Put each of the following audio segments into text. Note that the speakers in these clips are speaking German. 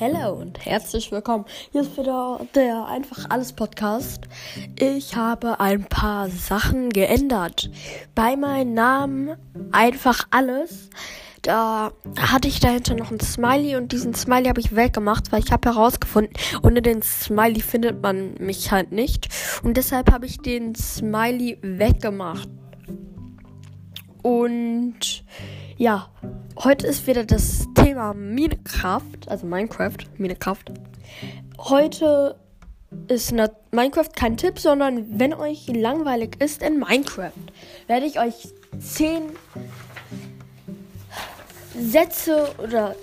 Hello und herzlich willkommen. Hier ist wieder der Einfach Alles Podcast. Ich habe ein paar Sachen geändert. Bei meinem Namen Einfach Alles, da hatte ich dahinter noch ein Smiley und diesen Smiley habe ich weggemacht, weil ich habe herausgefunden, ohne den Smiley findet man mich halt nicht. Und deshalb habe ich den Smiley weggemacht. Und ja, heute ist wieder das Thema Minecraft, also Minecraft, Minecraft. Heute ist Minecraft kein Tipp, sondern wenn euch langweilig ist in Minecraft, werde ich euch zehn Sätze oder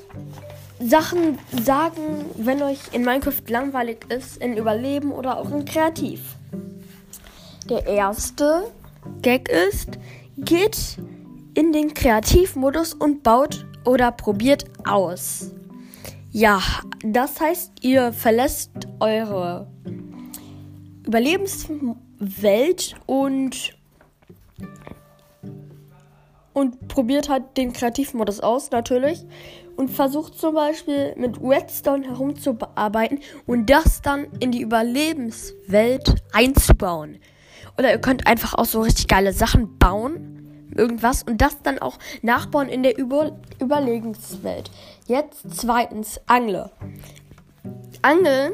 Sachen sagen, wenn euch in Minecraft langweilig ist, in Überleben oder auch in Kreativ. Der erste Gag ist, geht in den Kreativmodus und baut oder probiert aus. Ja, das heißt, ihr verlässt eure Überlebenswelt und und probiert halt den Kreativmodus aus, natürlich. Und versucht zum Beispiel mit Redstone herumzuarbeiten und das dann in die Überlebenswelt einzubauen. Oder ihr könnt einfach auch so richtig geile Sachen bauen irgendwas und das dann auch nachbauen in der Über Überlegenswelt. Jetzt zweitens Angle. Angeln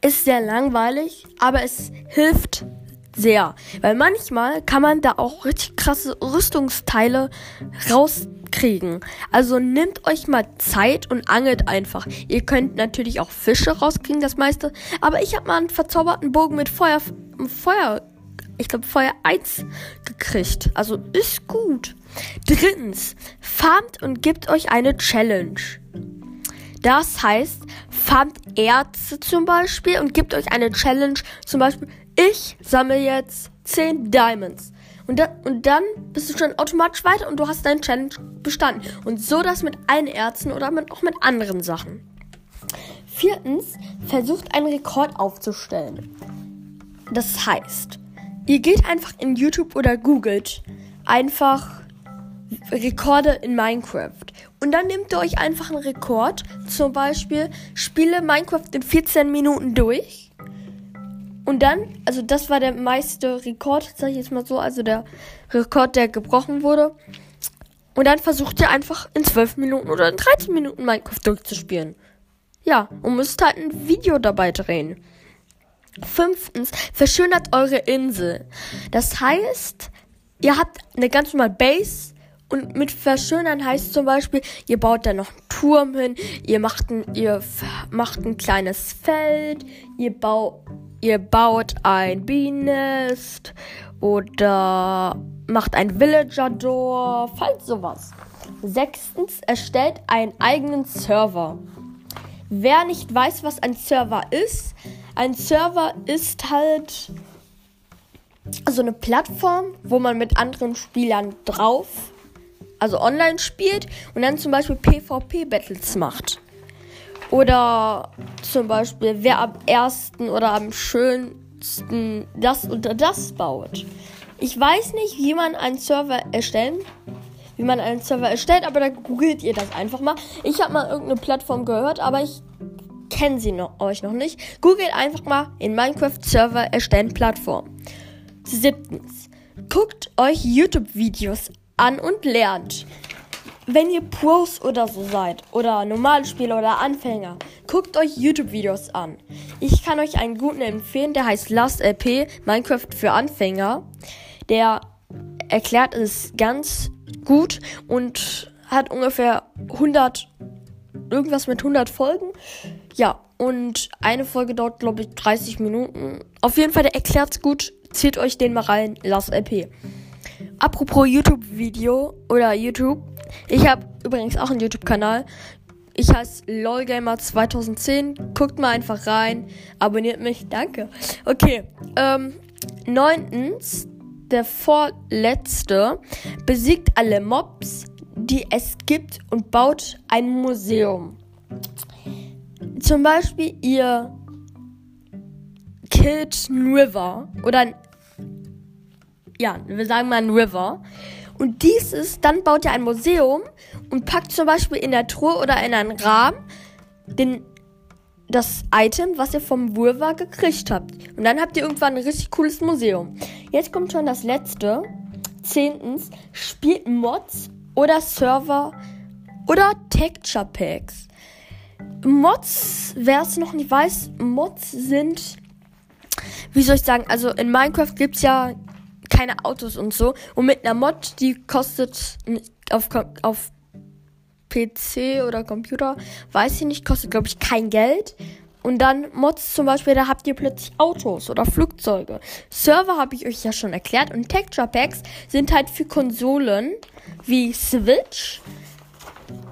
ist sehr langweilig, aber es hilft sehr, weil manchmal kann man da auch richtig krasse Rüstungsteile rauskriegen. Also nehmt euch mal Zeit und angelt einfach. Ihr könnt natürlich auch Fische rauskriegen, das meiste, aber ich habe mal einen verzauberten Bogen mit Feuer Feuer ich glaube, Feuer 1 gekriegt. Also ist gut. Drittens, farmt und gebt euch eine Challenge. Das heißt, farmt Erze zum Beispiel und gebt euch eine Challenge. Zum Beispiel, ich sammle jetzt 10 Diamonds. Und, da, und dann bist du schon automatisch weiter und du hast deine Challenge bestanden. Und so das mit allen Ärzten oder mit, auch mit anderen Sachen. Viertens, versucht einen Rekord aufzustellen. Das heißt, Ihr geht einfach in YouTube oder googelt einfach Rekorde in Minecraft. Und dann nehmt ihr euch einfach einen Rekord. Zum Beispiel spiele Minecraft in 14 Minuten durch. Und dann, also das war der meiste Rekord, sag ich jetzt mal so, also der Rekord, der gebrochen wurde. Und dann versucht ihr einfach in 12 Minuten oder in 13 Minuten Minecraft durchzuspielen. Ja, und müsst halt ein Video dabei drehen. Fünftens, verschönert eure Insel. Das heißt, ihr habt eine ganz normale Base und mit verschönern heißt zum Beispiel, ihr baut da noch einen Turm hin, ihr macht ein, ihr macht ein kleines Feld, ihr, bau, ihr baut ein Bienennest oder macht ein Villager-Dorf, halt sowas. Sechstens, erstellt einen eigenen Server. Wer nicht weiß, was ein Server ist, ein Server ist halt so eine Plattform, wo man mit anderen Spielern drauf, also online spielt und dann zum Beispiel PvP-Battles macht. Oder zum Beispiel, wer am ersten oder am schönsten das oder das baut. Ich weiß nicht, wie man einen Server erstellen, wie man einen Server erstellt, aber da googelt ihr das einfach mal. Ich habe mal irgendeine Plattform gehört, aber ich kennen sie noch, euch noch nicht, googelt einfach mal in Minecraft Server erstellen Plattform. Siebtens, guckt euch YouTube-Videos an und lernt. Wenn ihr Pros oder so seid oder Normalspieler oder Anfänger, guckt euch YouTube-Videos an. Ich kann euch einen guten empfehlen, der heißt Last LP Minecraft für Anfänger. Der erklärt es ganz gut und hat ungefähr 100 irgendwas mit 100 Folgen. Ja, und eine Folge dauert, glaube ich, 30 Minuten. Auf jeden Fall, der erklärt's gut. Zieht euch den mal rein. Lass LP. Apropos YouTube-Video oder YouTube. Ich habe übrigens auch einen YouTube-Kanal. Ich heiße LOLGamer2010. Guckt mal einfach rein. Abonniert mich. Danke. Okay. Ähm, neuntens. Der vorletzte besiegt alle Mobs, die es gibt und baut ein Museum. Zum Beispiel ihr killt einen River oder ein, ja, wir sagen mal ein River. Und dieses, dann baut ihr ein Museum und packt zum Beispiel in der Truhe oder in einen Rahmen den, das Item, was ihr vom Vulva gekriegt habt. Und dann habt ihr irgendwann ein richtig cooles Museum. Jetzt kommt schon das letzte. Zehntens, spielt Mods oder Server oder Texture Packs. Mods, wer es noch nicht weiß, Mods sind, wie soll ich sagen, also in Minecraft gibt es ja keine Autos und so. Und mit einer Mod, die kostet auf, auf PC oder Computer, weiß ich nicht, kostet glaube ich kein Geld. Und dann Mods zum Beispiel, da habt ihr plötzlich Autos oder Flugzeuge. Server habe ich euch ja schon erklärt. Und Texture Packs sind halt für Konsolen wie Switch.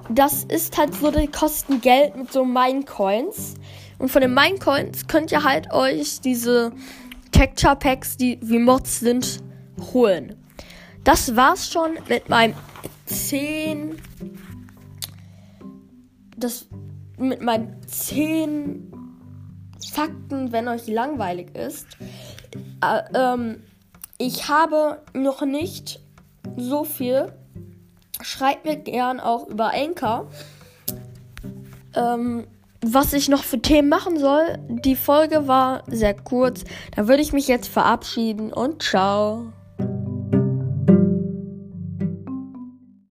Das ist halt so, die kosten Geld mit so Minecoins. Und von den Minecoins könnt ihr halt euch diese Texture Packs, die wie Mods sind, holen. Das war's schon mit meinem 10. Das mit meinen 10 Fakten, wenn euch langweilig ist. Äh, ähm, ich habe noch nicht so viel. Schreibt mir gern auch über Anchor. Ähm, was ich noch für Themen machen soll. Die Folge war sehr kurz. Da würde ich mich jetzt verabschieden und ciao.